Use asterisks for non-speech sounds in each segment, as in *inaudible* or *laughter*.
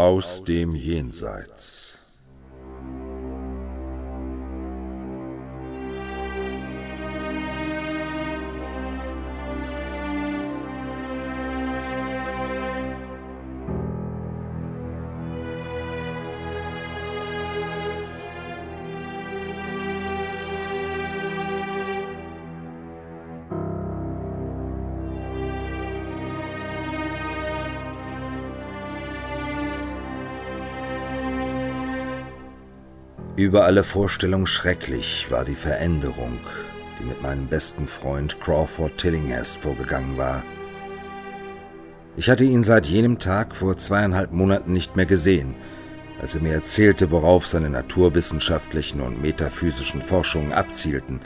aus dem Jenseits. Über alle Vorstellung schrecklich war die Veränderung, die mit meinem besten Freund Crawford Tillinghast vorgegangen war. Ich hatte ihn seit jenem Tag vor zweieinhalb Monaten nicht mehr gesehen, als er mir erzählte, worauf seine naturwissenschaftlichen und metaphysischen Forschungen abzielten,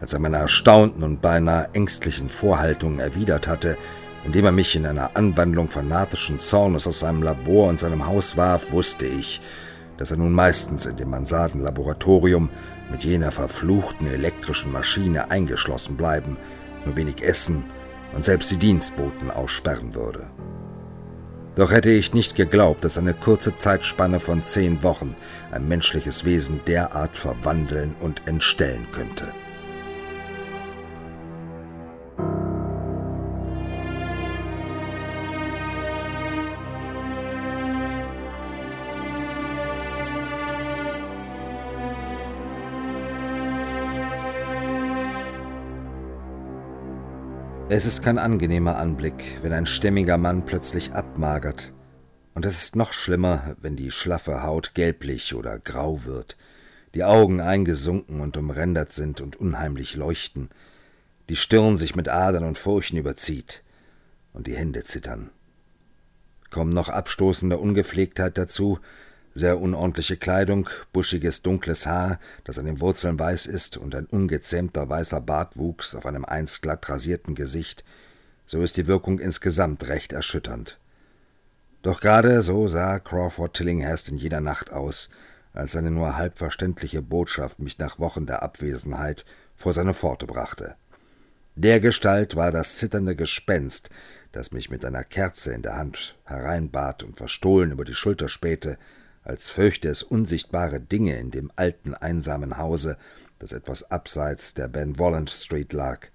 als er meine erstaunten und beinahe ängstlichen Vorhaltungen erwidert hatte, indem er mich in einer Anwandlung fanatischen Zornes aus seinem Labor und seinem Haus warf, wusste ich, dass er nun meistens in dem Mansardenlaboratorium mit jener verfluchten elektrischen Maschine eingeschlossen bleiben, nur wenig essen und selbst die Dienstboten aussperren würde. Doch hätte ich nicht geglaubt, dass eine kurze Zeitspanne von zehn Wochen ein menschliches Wesen derart verwandeln und entstellen könnte. Es ist kein angenehmer Anblick, wenn ein stämmiger Mann plötzlich abmagert. Und es ist noch schlimmer, wenn die schlaffe Haut gelblich oder grau wird, die Augen eingesunken und umrändert sind und unheimlich leuchten, die Stirn sich mit Adern und Furchen überzieht und die Hände zittern. Kommen noch abstoßende Ungepflegtheit dazu, sehr unordentliche Kleidung, buschiges dunkles Haar, das an den Wurzeln weiß ist, und ein ungezähmter weißer Bartwuchs auf einem einst glatt rasierten Gesicht, so ist die Wirkung insgesamt recht erschütternd. Doch gerade so sah Crawford Tillinghast in jeder Nacht aus, als seine nur halb verständliche Botschaft mich nach Wochen der Abwesenheit vor seine Pforte brachte. Der Gestalt war das zitternde Gespenst, das mich mit einer Kerze in der Hand hereinbat und verstohlen über die Schulter spähte, als fürchte es unsichtbare Dinge in dem alten einsamen Hause, das etwas abseits der Ben Walland Street lag.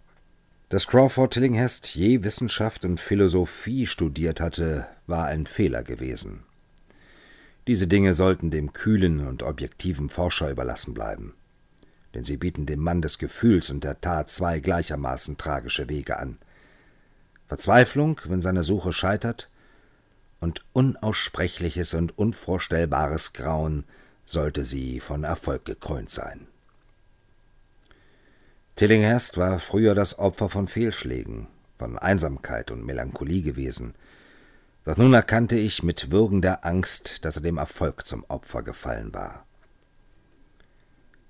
Dass Crawford Tillinghast je Wissenschaft und Philosophie studiert hatte, war ein Fehler gewesen. Diese Dinge sollten dem kühlen und objektiven Forscher überlassen bleiben, denn sie bieten dem Mann des Gefühls und der Tat zwei gleichermaßen tragische Wege an. Verzweiflung, wenn seine Suche scheitert, und unaussprechliches und unvorstellbares Grauen sollte sie von Erfolg gekrönt sein. Tillinghast war früher das Opfer von Fehlschlägen, von Einsamkeit und Melancholie gewesen, doch nun erkannte ich mit würgender Angst, dass er dem Erfolg zum Opfer gefallen war.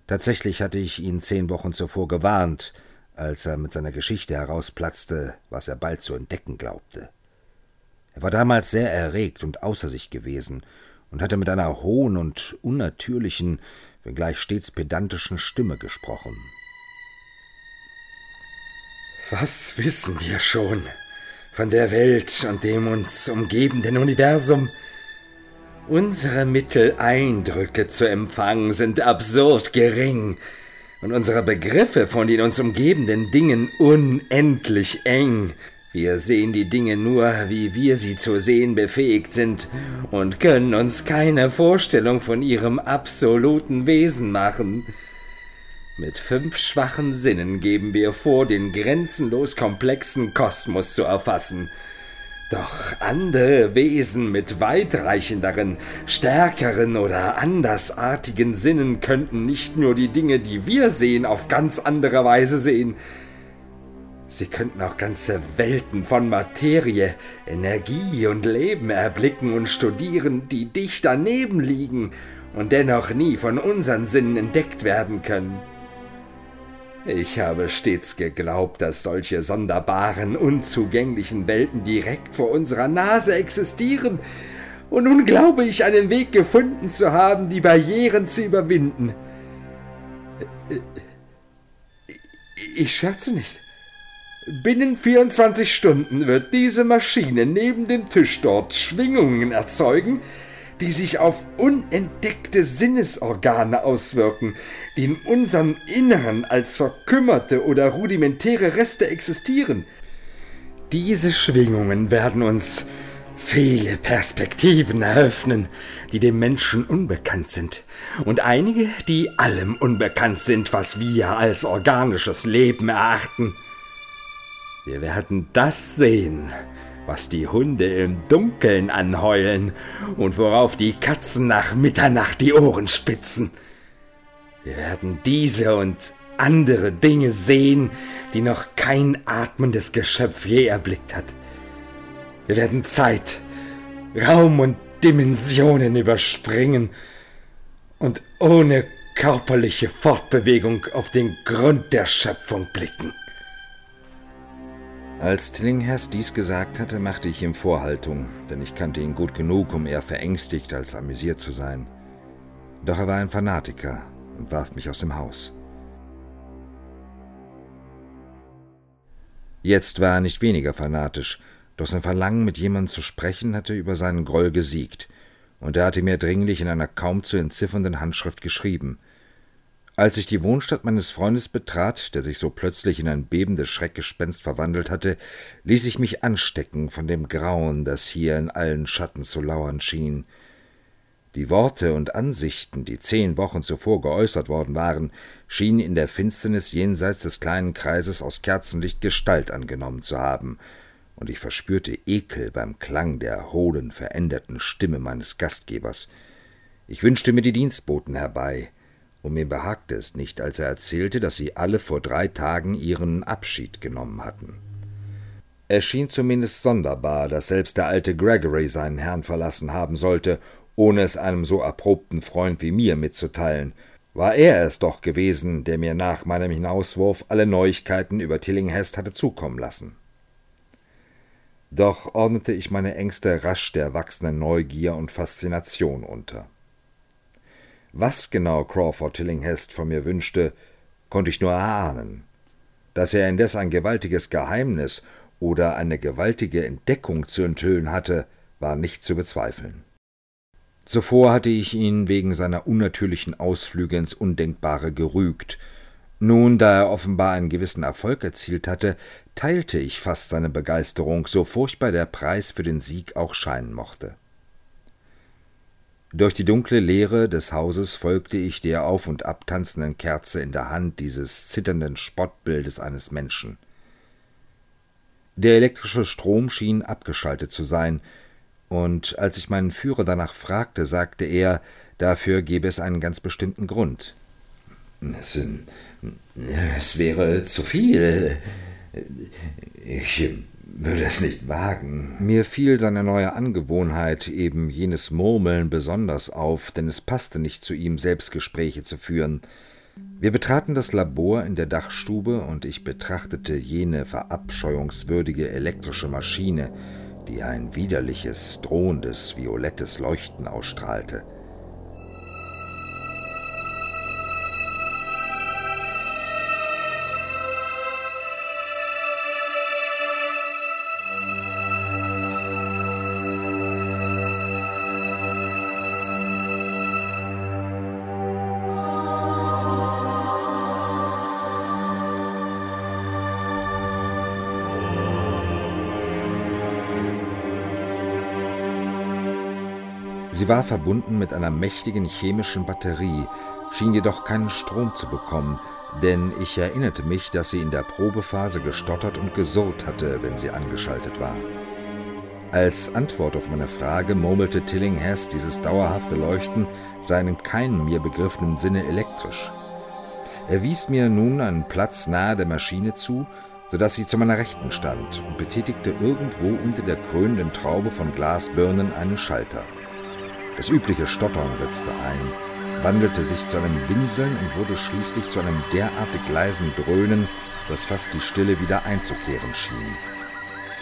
Tatsächlich hatte ich ihn zehn Wochen zuvor gewarnt, als er mit seiner Geschichte herausplatzte, was er bald zu entdecken glaubte. Er war damals sehr erregt und außer sich gewesen und hatte mit einer hohen und unnatürlichen, wenngleich stets pedantischen Stimme gesprochen. Was wissen wir schon von der Welt und dem uns umgebenden Universum? Unsere Mittel, Eindrücke zu empfangen, sind absurd gering und unsere Begriffe von den uns umgebenden Dingen unendlich eng. Wir sehen die Dinge nur, wie wir sie zu sehen befähigt sind und können uns keine Vorstellung von ihrem absoluten Wesen machen. Mit fünf schwachen Sinnen geben wir vor, den grenzenlos komplexen Kosmos zu erfassen. Doch andere Wesen mit weitreichenderen, stärkeren oder andersartigen Sinnen könnten nicht nur die Dinge, die wir sehen, auf ganz andere Weise sehen, Sie könnten auch ganze Welten von Materie, Energie und Leben erblicken und studieren, die dicht daneben liegen und dennoch nie von unseren Sinnen entdeckt werden können. Ich habe stets geglaubt, dass solche sonderbaren, unzugänglichen Welten direkt vor unserer Nase existieren, und nun glaube ich einen Weg gefunden zu haben, die Barrieren zu überwinden. Ich scherze nicht. Binnen 24 Stunden wird diese Maschine neben dem Tisch dort Schwingungen erzeugen, die sich auf unentdeckte Sinnesorgane auswirken, die in unserem Inneren als verkümmerte oder rudimentäre Reste existieren. Diese Schwingungen werden uns viele Perspektiven eröffnen, die dem Menschen unbekannt sind, und einige, die allem unbekannt sind, was wir als organisches Leben erachten. Wir werden das sehen, was die Hunde im Dunkeln anheulen und worauf die Katzen nach Mitternacht die Ohren spitzen. Wir werden diese und andere Dinge sehen, die noch kein atmendes Geschöpf je erblickt hat. Wir werden Zeit, Raum und Dimensionen überspringen und ohne körperliche Fortbewegung auf den Grund der Schöpfung blicken. Als Tillinghast dies gesagt hatte, machte ich ihm Vorhaltung, denn ich kannte ihn gut genug, um eher verängstigt als amüsiert zu sein. Doch er war ein Fanatiker und warf mich aus dem Haus. Jetzt war er nicht weniger fanatisch, doch sein Verlangen, mit jemandem zu sprechen, hatte über seinen Groll gesiegt, und er hatte mir dringlich in einer kaum zu entziffernden Handschrift geschrieben – als ich die Wohnstadt meines Freundes betrat, der sich so plötzlich in ein bebendes Schreckgespenst verwandelt hatte, ließ ich mich anstecken von dem Grauen, das hier in allen Schatten zu lauern schien. Die Worte und Ansichten, die zehn Wochen zuvor geäußert worden waren, schienen in der Finsternis jenseits des kleinen Kreises aus Kerzenlicht Gestalt angenommen zu haben, und ich verspürte Ekel beim Klang der hohlen, veränderten Stimme meines Gastgebers. Ich wünschte mir die Dienstboten herbei, und mir behagte es nicht, als er erzählte, dass sie alle vor drei Tagen ihren Abschied genommen hatten. Es schien zumindest sonderbar, dass selbst der alte Gregory seinen Herrn verlassen haben sollte, ohne es einem so erprobten Freund wie mir mitzuteilen. War er es doch gewesen, der mir nach meinem Hinauswurf alle Neuigkeiten über Tillinghast hatte zukommen lassen. Doch ordnete ich meine Ängste rasch der wachsenden Neugier und Faszination unter. Was genau Crawford Tillinghast von mir wünschte, konnte ich nur erahnen. Dass er indes ein gewaltiges Geheimnis oder eine gewaltige Entdeckung zu enthüllen hatte, war nicht zu bezweifeln. Zuvor hatte ich ihn wegen seiner unnatürlichen Ausflüge ins Undenkbare gerügt. Nun, da er offenbar einen gewissen Erfolg erzielt hatte, teilte ich fast seine Begeisterung, so furchtbar der Preis für den Sieg auch scheinen mochte. Durch die dunkle Leere des Hauses folgte ich der auf und ab tanzenden Kerze in der Hand dieses zitternden Spottbildes eines Menschen. Der elektrische Strom schien abgeschaltet zu sein, und als ich meinen Führer danach fragte, sagte er, dafür gebe es einen ganz bestimmten Grund. Es, es wäre zu viel. Ich würde es nicht wagen. Mir fiel seine neue Angewohnheit, eben jenes Murmeln besonders auf, denn es passte nicht zu ihm, Selbstgespräche zu führen. Wir betraten das Labor in der Dachstube und ich betrachtete jene verabscheuungswürdige elektrische Maschine, die ein widerliches, drohendes, violettes Leuchten ausstrahlte. Sie war verbunden mit einer mächtigen chemischen Batterie, schien jedoch keinen Strom zu bekommen, denn ich erinnerte mich, dass sie in der Probephase gestottert und gesurrt hatte, wenn sie angeschaltet war. Als Antwort auf meine Frage murmelte Tillinghast, dieses dauerhafte Leuchten sei in keinem mir begriffenen Sinne elektrisch. Er wies mir nun einen Platz nahe der Maschine zu, so dass sie zu meiner Rechten stand und betätigte irgendwo unter der krönenden Traube von Glasbirnen einen Schalter. Das übliche Stottern setzte ein, wandelte sich zu einem Winseln und wurde schließlich zu einem derartig leisen Dröhnen, dass fast die Stille wieder einzukehren schien.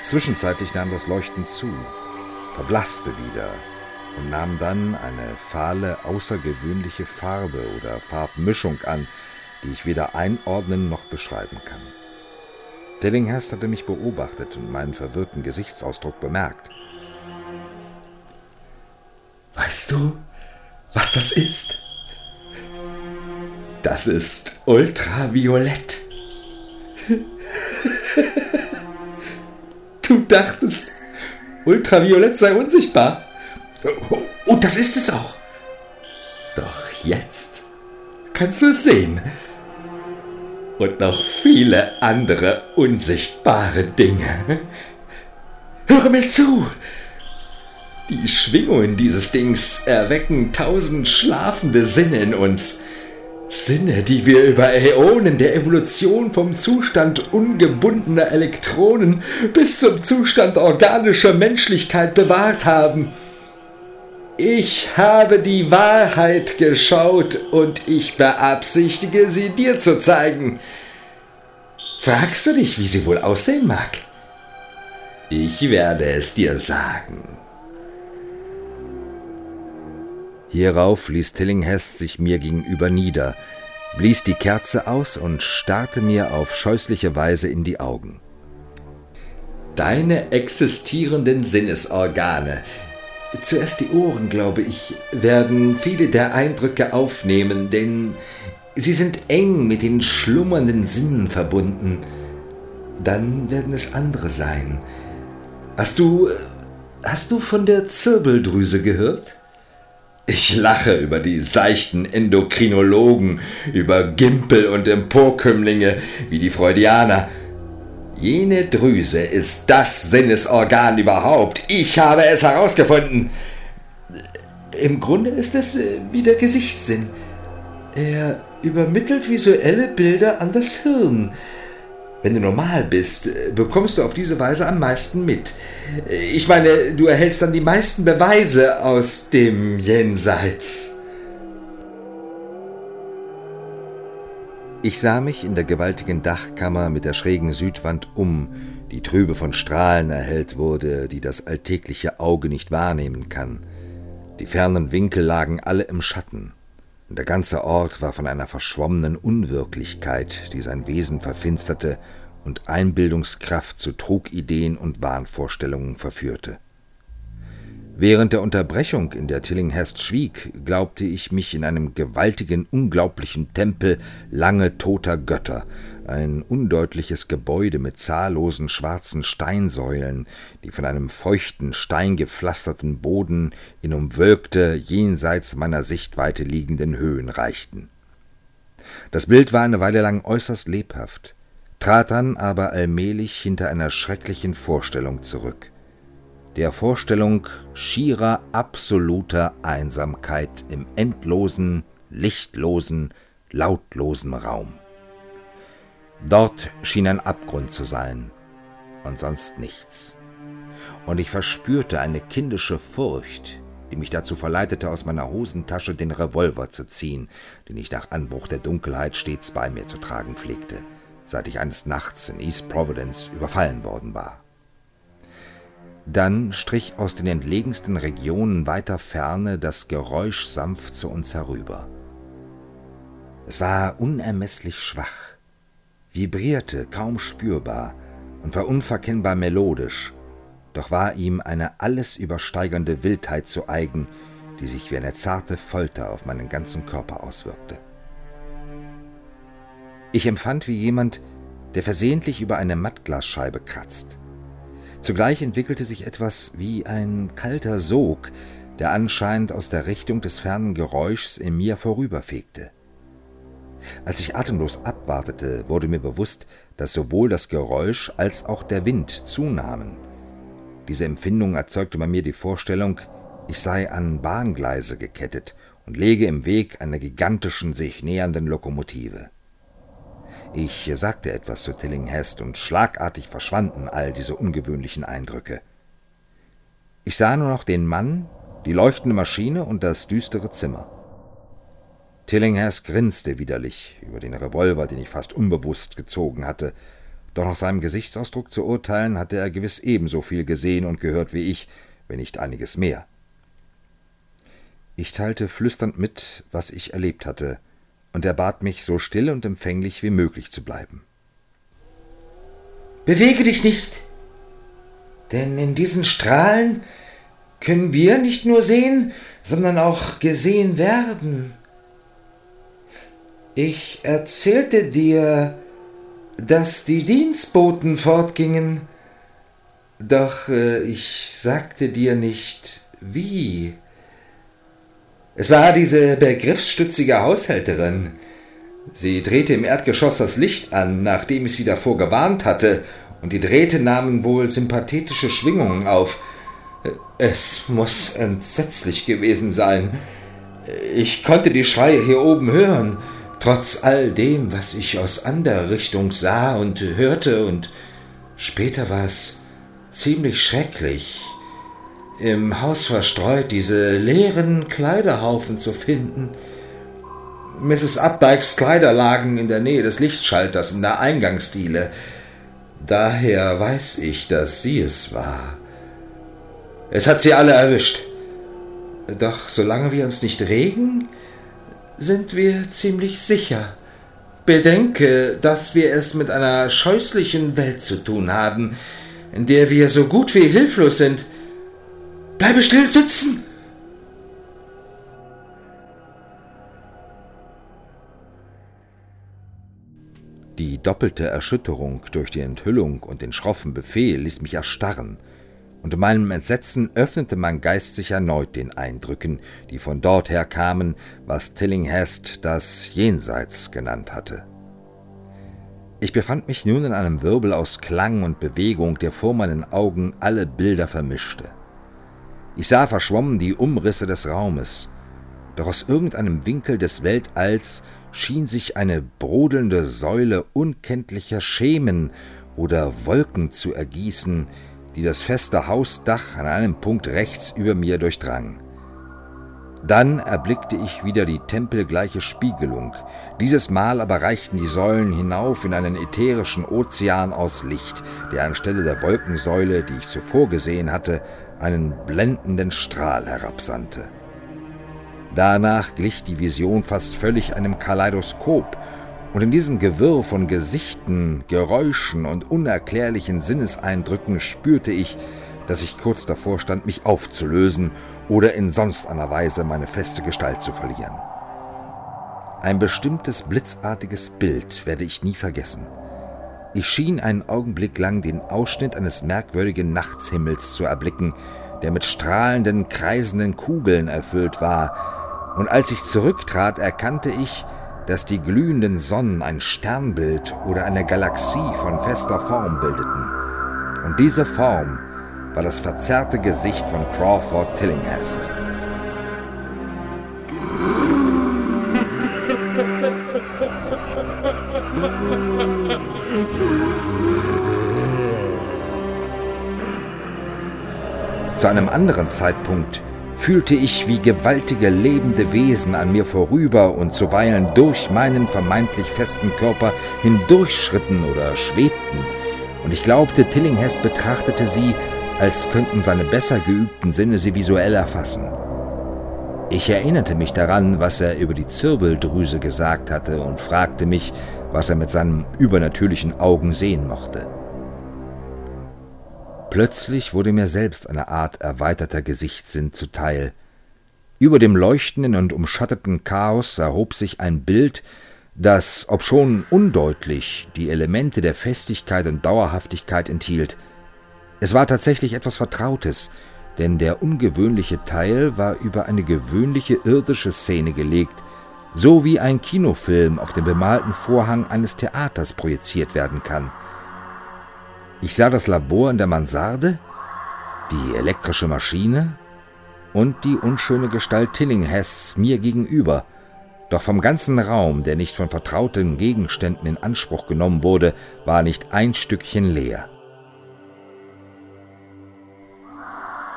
Zwischenzeitlich nahm das Leuchten zu, verblasste wieder und nahm dann eine fahle, außergewöhnliche Farbe oder Farbmischung an, die ich weder einordnen noch beschreiben kann. Dillinghast hatte mich beobachtet und meinen verwirrten Gesichtsausdruck bemerkt. Weißt du, was das ist? Das ist ultraviolett. *laughs* Du dachtest, ultraviolett sei unsichtbar. Und das ist es auch. Doch jetzt kannst du es sehen. Und noch viele andere unsichtbare Dinge. Höre mir zu. Die Schwingungen dieses Dings erwecken tausend schlafende Sinne in uns. Sinne, die wir über Äonen der Evolution vom Zustand ungebundener Elektronen bis zum Zustand organischer Menschlichkeit bewahrt haben. Ich habe die Wahrheit geschaut und ich beabsichtige, sie dir zu zeigen. Fragst du dich, wie sie wohl aussehen mag? Ich werde es dir sagen. Hierauf ließ Tillinghast sich mir gegenüber nieder, blies die Kerze aus und starrte mir auf scheußliche Weise in die Augen. Deine existierenden Sinnesorgane, zuerst die Ohren, glaube ich, werden viele der Eindrücke aufnehmen, denn sie sind eng mit den schlummernden Sinnen verbunden. Dann werden es andere sein. Hast du. Hast du von der Zirbeldrüse gehört? Ich lache über die seichten Endokrinologen, über Gimpel und Emporkömmlinge wie die Freudianer. Jene Drüse ist das Sinnesorgan überhaupt. Ich habe es herausgefunden. Im Grunde ist es äh, wie der Gesichtssinn. Er übermittelt visuelle Bilder an das Hirn. Wenn du normal bist, bekommst du auf diese Weise am meisten mit. Ich meine, du erhältst dann die meisten Beweise aus dem Jenseits. Ich sah mich in der gewaltigen Dachkammer mit der schrägen Südwand um, die trübe von Strahlen erhellt wurde, die das alltägliche Auge nicht wahrnehmen kann. Die fernen Winkel lagen alle im Schatten. Der ganze Ort war von einer verschwommenen Unwirklichkeit, die sein Wesen verfinsterte und Einbildungskraft zu Trugideen und Wahnvorstellungen verführte. Während der Unterbrechung, in der Tillinghast schwieg, glaubte ich mich in einem gewaltigen, unglaublichen Tempel lange toter Götter, ein undeutliches Gebäude mit zahllosen schwarzen Steinsäulen, die von einem feuchten, steingepflasterten Boden in umwölkte, jenseits meiner Sichtweite liegenden Höhen reichten. Das Bild war eine Weile lang äußerst lebhaft, trat dann aber allmählich hinter einer schrecklichen Vorstellung zurück der Vorstellung schierer absoluter Einsamkeit im endlosen, lichtlosen, lautlosen Raum. Dort schien ein Abgrund zu sein und sonst nichts. Und ich verspürte eine kindische Furcht, die mich dazu verleitete, aus meiner Hosentasche den Revolver zu ziehen, den ich nach Anbruch der Dunkelheit stets bei mir zu tragen pflegte, seit ich eines Nachts in East Providence überfallen worden war. Dann strich aus den entlegensten Regionen weiter Ferne das Geräusch sanft zu uns herüber. Es war unermeßlich schwach, vibrierte kaum spürbar und war unverkennbar melodisch, doch war ihm eine alles übersteigernde Wildheit zu eigen, die sich wie eine zarte Folter auf meinen ganzen Körper auswirkte. Ich empfand wie jemand, der versehentlich über eine Mattglasscheibe kratzt. Zugleich entwickelte sich etwas wie ein kalter Sog, der anscheinend aus der Richtung des fernen Geräuschs in mir vorüberfegte. Als ich atemlos abwartete, wurde mir bewusst, dass sowohl das Geräusch als auch der Wind zunahmen. Diese Empfindung erzeugte bei mir die Vorstellung, ich sei an Bahngleise gekettet und lege im Weg einer gigantischen, sich nähernden Lokomotive. Ich sagte etwas zu Tillinghast und schlagartig verschwanden all diese ungewöhnlichen Eindrücke. Ich sah nur noch den Mann, die leuchtende Maschine und das düstere Zimmer. Tillinghast grinste widerlich über den Revolver, den ich fast unbewusst gezogen hatte, doch nach seinem Gesichtsausdruck zu urteilen, hatte er gewiss ebenso viel gesehen und gehört wie ich, wenn nicht einiges mehr. Ich teilte flüsternd mit, was ich erlebt hatte, und er bat mich, so still und empfänglich wie möglich zu bleiben. Bewege dich nicht, denn in diesen Strahlen können wir nicht nur sehen, sondern auch gesehen werden. Ich erzählte dir, dass die Dienstboten fortgingen, doch äh, ich sagte dir nicht, wie. Es war diese begriffsstützige Haushälterin. Sie drehte im Erdgeschoss das Licht an, nachdem ich sie davor gewarnt hatte, und die Drähte nahmen wohl sympathetische Schwingungen auf. Es muss entsetzlich gewesen sein. Ich konnte die Schreie hier oben hören, trotz all dem, was ich aus anderer Richtung sah und hörte, und später war es ziemlich schrecklich, im Haus verstreut diese leeren Kleiderhaufen zu finden. Mrs. Updikes Kleider lagen in der Nähe des Lichtschalters in der Eingangsdiele. Daher weiß ich, dass sie es war. Es hat sie alle erwischt. Doch solange wir uns nicht regen, sind wir ziemlich sicher. Bedenke, dass wir es mit einer scheußlichen Welt zu tun haben, in der wir so gut wie hilflos sind. Bleibe still sitzen! Die doppelte Erschütterung durch die Enthüllung und den schroffen Befehl ließ mich erstarren, und in meinem Entsetzen öffnete mein Geist sich erneut den Eindrücken, die von dort her kamen, was Tillinghast das Jenseits genannt hatte. Ich befand mich nun in einem Wirbel aus Klang und Bewegung, der vor meinen Augen alle Bilder vermischte. Ich sah verschwommen die Umrisse des Raumes, doch aus irgendeinem Winkel des Weltalls schien sich eine brodelnde Säule unkenntlicher Schemen oder Wolken zu ergießen, die das feste Hausdach an einem Punkt rechts über mir durchdrang. Dann erblickte ich wieder die tempelgleiche Spiegelung. Dieses Mal aber reichten die Säulen hinauf in einen ätherischen Ozean aus Licht, der anstelle der Wolkensäule, die ich zuvor gesehen hatte, einen blendenden Strahl herabsandte. Danach glich die Vision fast völlig einem Kaleidoskop, und in diesem Gewirr von Gesichten, Geräuschen und unerklärlichen Sinneseindrücken spürte ich, dass ich kurz davor stand, mich aufzulösen oder in sonst einer Weise meine feste Gestalt zu verlieren. Ein bestimmtes blitzartiges Bild werde ich nie vergessen. Ich schien einen Augenblick lang den Ausschnitt eines merkwürdigen Nachtshimmels zu erblicken, der mit strahlenden, kreisenden Kugeln erfüllt war, und als ich zurücktrat, erkannte ich, dass die glühenden Sonnen ein Sternbild oder eine Galaxie von fester Form bildeten. Und diese Form war das verzerrte Gesicht von Crawford Tillinghast. Zu einem anderen Zeitpunkt fühlte ich, wie gewaltige lebende Wesen an mir vorüber und zuweilen durch meinen vermeintlich festen Körper hindurchschritten oder schwebten, und ich glaubte, Tillinghast betrachtete sie, als könnten seine besser geübten Sinne sie visuell erfassen. Ich erinnerte mich daran, was er über die Zirbeldrüse gesagt hatte und fragte mich, was er mit seinen übernatürlichen Augen sehen mochte. Plötzlich wurde mir selbst eine Art erweiterter Gesichtssinn zuteil. Über dem leuchtenden und umschatteten Chaos erhob sich ein Bild, das, obschon undeutlich, die Elemente der Festigkeit und Dauerhaftigkeit enthielt. Es war tatsächlich etwas Vertrautes, denn der ungewöhnliche Teil war über eine gewöhnliche irdische Szene gelegt, so wie ein Kinofilm auf dem bemalten Vorhang eines Theaters projiziert werden kann. Ich sah das Labor in der Mansarde, die elektrische Maschine und die unschöne Gestalt Tillinghasts mir gegenüber. Doch vom ganzen Raum, der nicht von vertrauten Gegenständen in Anspruch genommen wurde, war nicht ein Stückchen leer.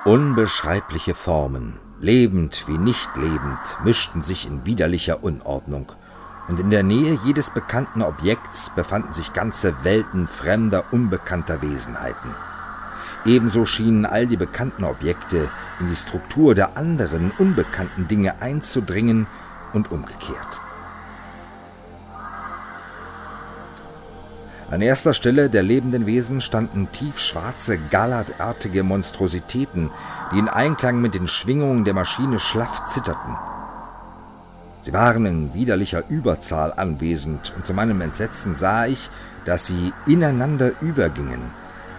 Unbeschreibliche Formen, lebend wie nicht lebend, mischten sich in widerlicher Unordnung – und in der Nähe jedes bekannten Objekts befanden sich ganze Welten fremder, unbekannter Wesenheiten. Ebenso schienen all die bekannten Objekte in die Struktur der anderen, unbekannten Dinge einzudringen und umgekehrt. An erster Stelle der lebenden Wesen standen tiefschwarze, galartige Monstrositäten, die in Einklang mit den Schwingungen der Maschine schlaff zitterten. Sie waren in widerlicher Überzahl anwesend, und zu meinem Entsetzen sah ich, dass sie ineinander übergingen,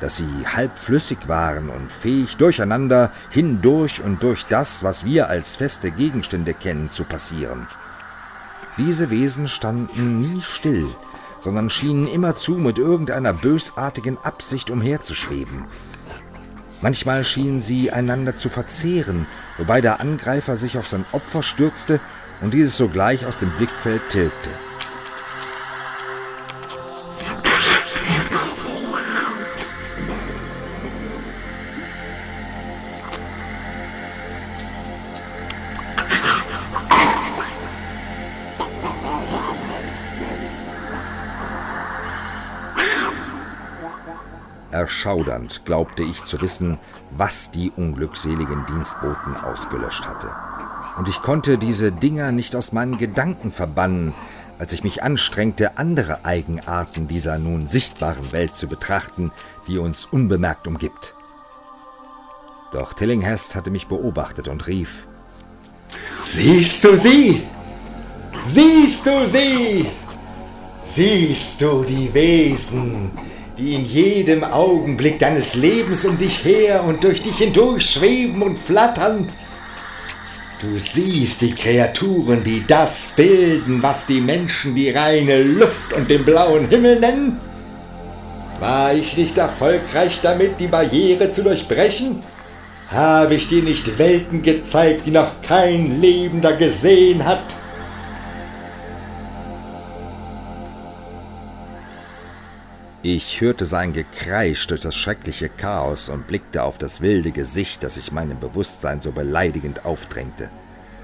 dass sie halbflüssig waren und fähig durcheinander, hindurch und durch das, was wir als feste Gegenstände kennen, zu passieren. Diese Wesen standen nie still, sondern schienen immerzu mit irgendeiner bösartigen Absicht umherzuschweben. Manchmal schienen sie einander zu verzehren, wobei der Angreifer sich auf sein Opfer stürzte und dieses sogleich aus dem Blickfeld tilgte. Erschaudernd glaubte ich zu wissen, was die unglückseligen Dienstboten ausgelöscht hatte und ich konnte diese Dinger nicht aus meinen Gedanken verbannen, als ich mich anstrengte, andere Eigenarten dieser nun sichtbaren Welt zu betrachten, die uns unbemerkt umgibt. Doch Tillinghast hatte mich beobachtet und rief Siehst du sie? Siehst du sie? Siehst du die Wesen, die in jedem Augenblick deines Lebens um dich her und durch dich hindurch schweben und flattern? Du siehst die Kreaturen, die das bilden, was die Menschen die reine Luft und den blauen Himmel nennen? War ich nicht erfolgreich damit, die Barriere zu durchbrechen? Habe ich dir nicht Welten gezeigt, die noch kein Lebender gesehen hat? Ich hörte sein Gekreisch durch das schreckliche Chaos und blickte auf das wilde Gesicht, das sich meinem Bewusstsein so beleidigend aufdrängte.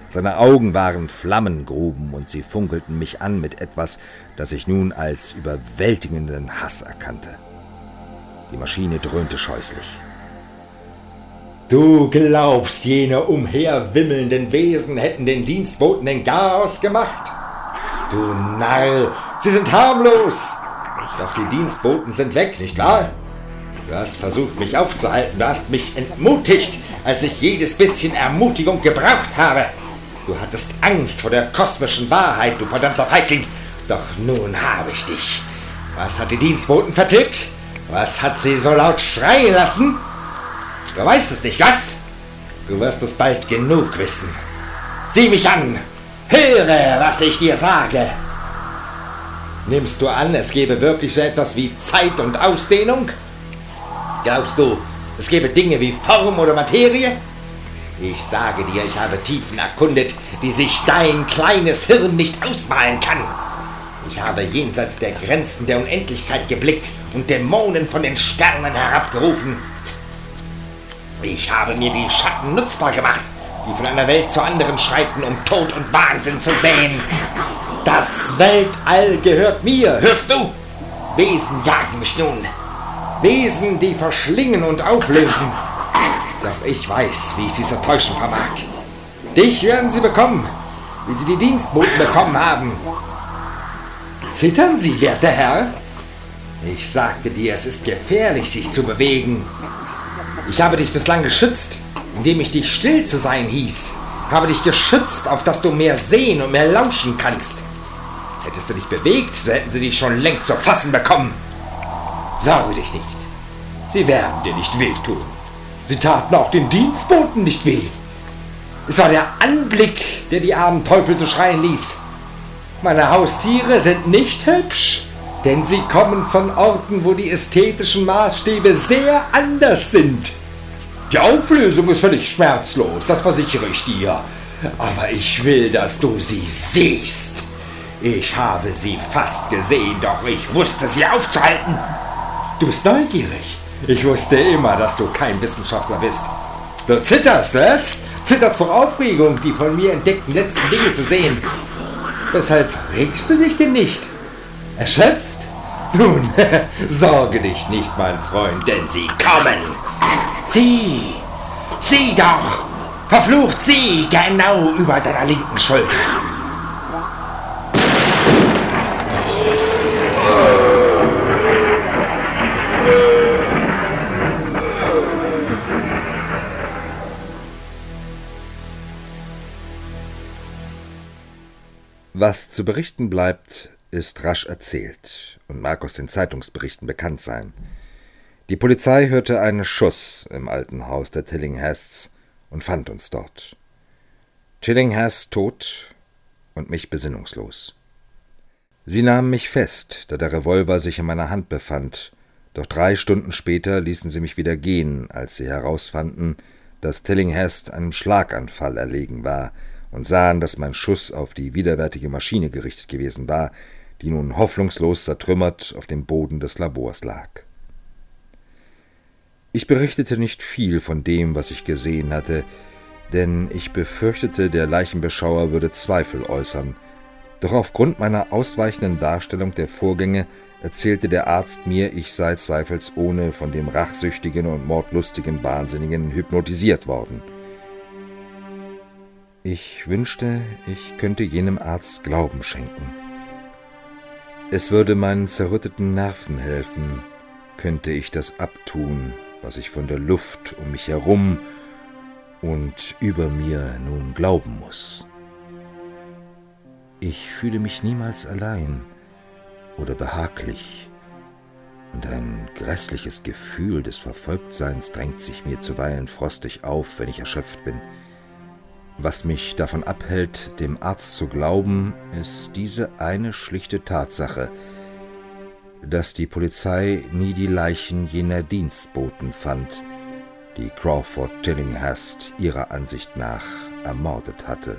Seine Augen waren Flammengruben und sie funkelten mich an mit etwas, das ich nun als überwältigenden Hass erkannte. Die Maschine dröhnte scheußlich. Du glaubst, jene umherwimmelnden Wesen hätten den Dienstboten den Chaos gemacht? Du Narr, sie sind harmlos! Doch die Dienstboten sind weg, nicht wahr? Du hast versucht, mich aufzuhalten. Du hast mich entmutigt, als ich jedes bisschen Ermutigung gebraucht habe. Du hattest Angst vor der kosmischen Wahrheit, du verdammter Feigling. Doch nun habe ich dich. Was hat die Dienstboten vertilgt? Was hat sie so laut schreien lassen? Du weißt es nicht, was? Du wirst es bald genug wissen. Sieh mich an! Höre, was ich dir sage! Nimmst du an, es gäbe wirklich so etwas wie Zeit und Ausdehnung? Glaubst du, es gäbe Dinge wie Form oder Materie? Ich sage dir, ich habe Tiefen erkundet, die sich dein kleines Hirn nicht ausmalen kann. Ich habe jenseits der Grenzen der Unendlichkeit geblickt und Dämonen von den Sternen herabgerufen. Ich habe mir die Schatten nutzbar gemacht, die von einer Welt zur anderen schreiten, um Tod und Wahnsinn zu sehen. Das Weltall gehört mir, hörst du? Wesen jagen mich nun. Wesen, die verschlingen und auflösen. Doch ich weiß, wie ich sie zu täuschen vermag. Dich werden sie bekommen, wie sie die Dienstboten bekommen haben. Zittern Sie, werter Herr? Ich sagte dir, es ist gefährlich, sich zu bewegen. Ich habe dich bislang geschützt, indem ich dich still zu sein hieß. Habe dich geschützt, auf dass du mehr sehen und mehr lauschen kannst. Hättest du dich bewegt, so hätten sie dich schon längst zu fassen bekommen. Sorge dich nicht. Sie werden dir nicht wehtun. Sie taten auch den Dienstboten nicht weh. Es war der Anblick, der die armen Teufel so schreien ließ. Meine Haustiere sind nicht hübsch, denn sie kommen von Orten, wo die ästhetischen Maßstäbe sehr anders sind. Die Auflösung ist völlig schmerzlos, das versichere ich dir. Aber ich will, dass du sie siehst. Ich habe sie fast gesehen, doch ich wusste sie aufzuhalten. Du bist neugierig. Ich wusste immer, dass du kein Wissenschaftler bist. Du zitterst, es? Zitterst vor Aufregung, die von mir entdeckten letzten Dinge zu sehen. Weshalb regst du dich denn nicht? Erschöpft? Nun, *laughs* sorge dich nicht, mein Freund, denn sie kommen. Sieh, sieh doch, verflucht sie genau über deiner linken Schulter. Was zu berichten bleibt, ist rasch erzählt und mag aus den Zeitungsberichten bekannt sein. Die Polizei hörte einen Schuss im alten Haus der Tillinghasts und fand uns dort. Tillinghast tot und mich besinnungslos. Sie nahmen mich fest, da der Revolver sich in meiner Hand befand, doch drei Stunden später ließen sie mich wieder gehen, als sie herausfanden, dass Tillinghast einem Schlaganfall erlegen war, und sahen, dass mein Schuss auf die widerwärtige Maschine gerichtet gewesen war, die nun hoffnungslos zertrümmert auf dem Boden des Labors lag. Ich berichtete nicht viel von dem, was ich gesehen hatte, denn ich befürchtete, der Leichenbeschauer würde Zweifel äußern, doch aufgrund meiner ausweichenden Darstellung der Vorgänge erzählte der Arzt mir, ich sei zweifelsohne von dem rachsüchtigen und mordlustigen Wahnsinnigen hypnotisiert worden. Ich wünschte, ich könnte jenem Arzt Glauben schenken. Es würde meinen zerrütteten Nerven helfen, könnte ich das abtun, was ich von der Luft um mich herum und über mir nun glauben muss. Ich fühle mich niemals allein oder behaglich, und ein grässliches Gefühl des Verfolgtseins drängt sich mir zuweilen frostig auf, wenn ich erschöpft bin. Was mich davon abhält, dem Arzt zu glauben, ist diese eine schlichte Tatsache, dass die Polizei nie die Leichen jener Dienstboten fand, die Crawford Tillinghast ihrer Ansicht nach ermordet hatte.